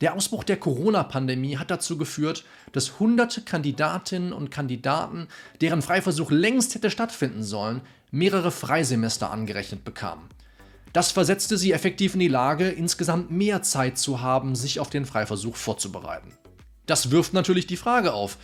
Der Ausbruch der Corona-Pandemie hat dazu geführt, dass hunderte Kandidatinnen und Kandidaten, deren Freiversuch längst hätte stattfinden sollen, mehrere Freisemester angerechnet bekamen. Das versetzte sie effektiv in die Lage, insgesamt mehr Zeit zu haben, sich auf den Freiversuch vorzubereiten. Das wirft natürlich die Frage auf,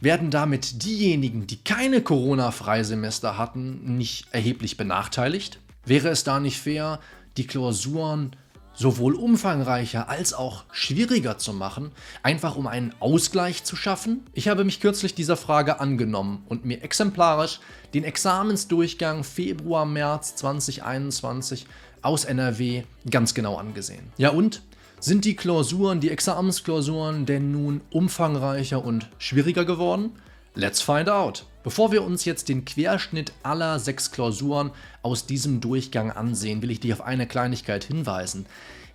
werden damit diejenigen, die keine Corona-Freisemester hatten, nicht erheblich benachteiligt? Wäre es da nicht fair, die Klausuren sowohl umfangreicher als auch schwieriger zu machen, einfach um einen Ausgleich zu schaffen? Ich habe mich kürzlich dieser Frage angenommen und mir exemplarisch den Examensdurchgang Februar-März 2021 aus NRW ganz genau angesehen. Ja und? Sind die Klausuren, die Examensklausuren denn nun umfangreicher und schwieriger geworden? Let's find out. Bevor wir uns jetzt den Querschnitt aller sechs Klausuren aus diesem Durchgang ansehen, will ich dich auf eine Kleinigkeit hinweisen.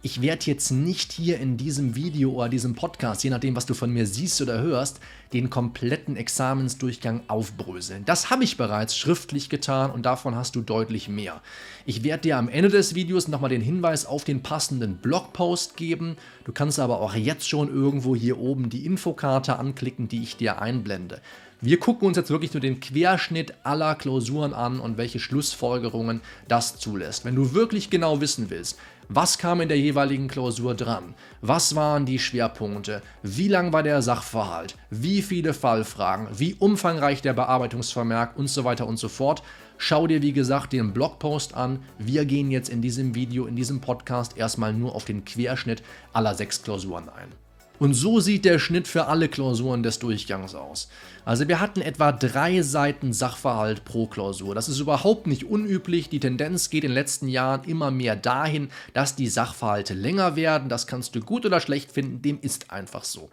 Ich werde jetzt nicht hier in diesem Video oder diesem Podcast, je nachdem, was du von mir siehst oder hörst, den kompletten Examensdurchgang aufbröseln. Das habe ich bereits schriftlich getan und davon hast du deutlich mehr. Ich werde dir am Ende des Videos nochmal den Hinweis auf den passenden Blogpost geben. Du kannst aber auch jetzt schon irgendwo hier oben die Infokarte anklicken, die ich dir einblende. Wir gucken uns jetzt wirklich nur den Querschnitt aller Klausuren an und welche Schlussfolgerungen das zulässt. Wenn du wirklich genau wissen willst, was kam in der jeweiligen Klausur dran, was waren die Schwerpunkte, wie lang war der Sachverhalt, wie viele Fallfragen, wie umfangreich der Bearbeitungsvermerk und so weiter und so fort, schau dir wie gesagt den Blogpost an. Wir gehen jetzt in diesem Video, in diesem Podcast erstmal nur auf den Querschnitt aller sechs Klausuren ein. Und so sieht der Schnitt für alle Klausuren des Durchgangs aus. Also wir hatten etwa drei Seiten Sachverhalt pro Klausur. Das ist überhaupt nicht unüblich. Die Tendenz geht in den letzten Jahren immer mehr dahin, dass die Sachverhalte länger werden. Das kannst du gut oder schlecht finden, dem ist einfach so.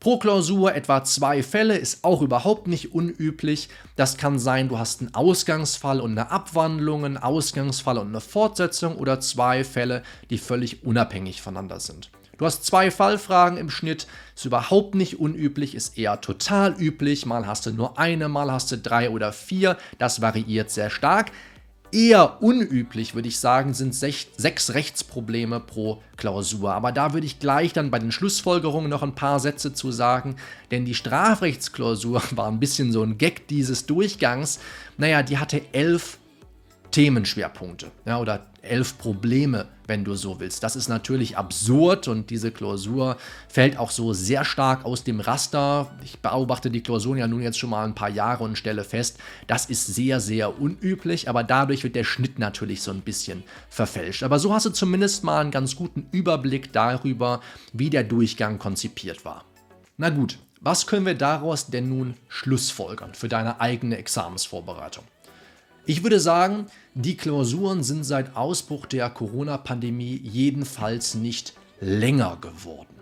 Pro Klausur etwa zwei Fälle ist auch überhaupt nicht unüblich. Das kann sein, du hast einen Ausgangsfall und eine Abwandlung, einen Ausgangsfall und eine Fortsetzung oder zwei Fälle, die völlig unabhängig voneinander sind. Du hast zwei Fallfragen im Schnitt, ist überhaupt nicht unüblich, ist eher total üblich. Mal hast du nur eine, mal hast du drei oder vier. Das variiert sehr stark. Eher unüblich, würde ich sagen, sind sechs Rechtsprobleme pro Klausur. Aber da würde ich gleich dann bei den Schlussfolgerungen noch ein paar Sätze zu sagen, denn die Strafrechtsklausur war ein bisschen so ein Gag dieses Durchgangs. Naja, die hatte elf Themenschwerpunkte ja, oder elf Probleme, wenn du so willst. Das ist natürlich absurd und diese Klausur fällt auch so sehr stark aus dem Raster. Ich beobachte die Klausuren ja nun jetzt schon mal ein paar Jahre und stelle fest, das ist sehr, sehr unüblich, aber dadurch wird der Schnitt natürlich so ein bisschen verfälscht. Aber so hast du zumindest mal einen ganz guten Überblick darüber, wie der Durchgang konzipiert war. Na gut, was können wir daraus denn nun schlussfolgern für deine eigene Examensvorbereitung? Ich würde sagen, die Klausuren sind seit Ausbruch der Corona-Pandemie jedenfalls nicht länger geworden.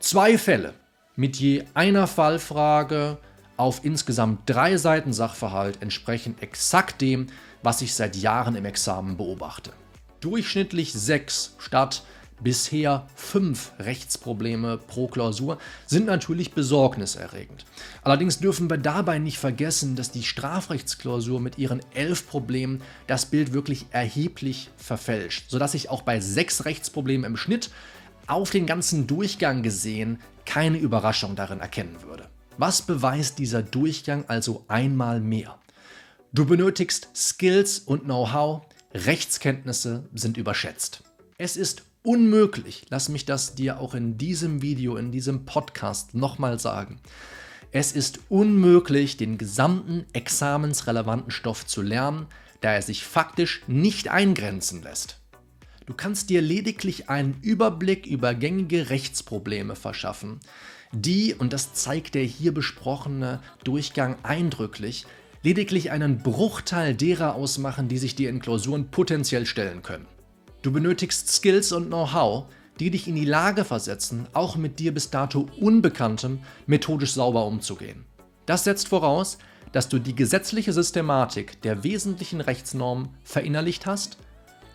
Zwei Fälle mit je einer Fallfrage auf insgesamt drei Seiten Sachverhalt entsprechen exakt dem, was ich seit Jahren im Examen beobachte. Durchschnittlich sechs statt bisher fünf Rechtsprobleme pro Klausur sind natürlich besorgniserregend. Allerdings dürfen wir dabei nicht vergessen, dass die Strafrechtsklausur mit ihren elf Problemen das Bild wirklich erheblich verfälscht, sodass ich auch bei sechs Rechtsproblemen im Schnitt auf den ganzen Durchgang gesehen keine Überraschung darin erkennen würde. Was beweist dieser Durchgang also einmal mehr? Du benötigst Skills und Know-how, Rechtskenntnisse sind überschätzt. Es ist unmöglich, lass mich das dir auch in diesem Video, in diesem Podcast nochmal sagen. Es ist unmöglich, den gesamten examensrelevanten Stoff zu lernen, da er sich faktisch nicht eingrenzen lässt. Du kannst dir lediglich einen Überblick über gängige Rechtsprobleme verschaffen, die, und das zeigt der hier besprochene Durchgang eindrücklich, lediglich einen Bruchteil derer ausmachen, die sich dir in Klausuren potenziell stellen können. Du benötigst Skills und Know-how, die dich in die Lage versetzen, auch mit dir bis dato Unbekanntem methodisch sauber umzugehen. Das setzt voraus, dass du die gesetzliche Systematik der wesentlichen Rechtsnormen verinnerlicht hast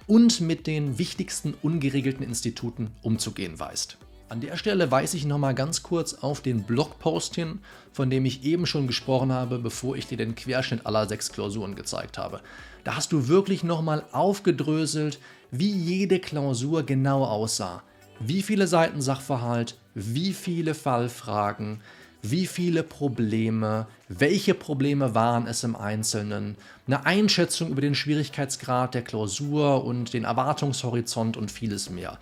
und mit den wichtigsten ungeregelten Instituten umzugehen weißt. An der Stelle weise ich nochmal ganz kurz auf den Blogpost hin, von dem ich eben schon gesprochen habe, bevor ich dir den Querschnitt aller sechs Klausuren gezeigt habe. Da hast du wirklich nochmal aufgedröselt, wie jede Klausur genau aussah. wie viele Seiten Sachverhalt, wie viele Fallfragen, wie viele Probleme, welche Probleme waren es im Einzelnen, eine Einschätzung über den Schwierigkeitsgrad der Klausur und den Erwartungshorizont und vieles mehr.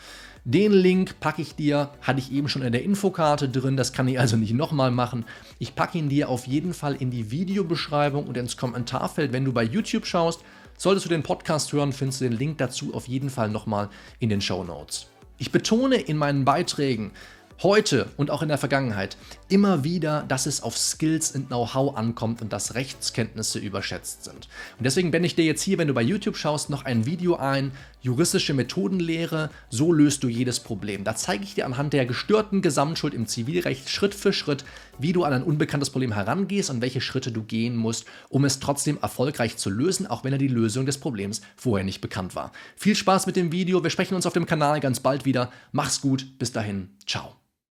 Den Link packe ich dir, hatte ich eben schon in der Infokarte drin, das kann ich also nicht nochmal machen. Ich packe ihn dir auf jeden Fall in die Videobeschreibung und ins Kommentarfeld, wenn du bei YouTube schaust. Solltest du den Podcast hören, findest du den Link dazu auf jeden Fall nochmal in den Show Notes. Ich betone in meinen Beiträgen, heute und auch in der Vergangenheit immer wieder, dass es auf Skills und Know-how ankommt und dass Rechtskenntnisse überschätzt sind. Und deswegen blende ich dir jetzt hier, wenn du bei YouTube schaust, noch ein Video ein, juristische Methodenlehre, so löst du jedes Problem. Da zeige ich dir anhand der gestörten Gesamtschuld im Zivilrecht Schritt für Schritt, wie du an ein unbekanntes Problem herangehst und welche Schritte du gehen musst, um es trotzdem erfolgreich zu lösen, auch wenn dir die Lösung des Problems vorher nicht bekannt war. Viel Spaß mit dem Video, wir sprechen uns auf dem Kanal ganz bald wieder. Mach's gut, bis dahin, ciao.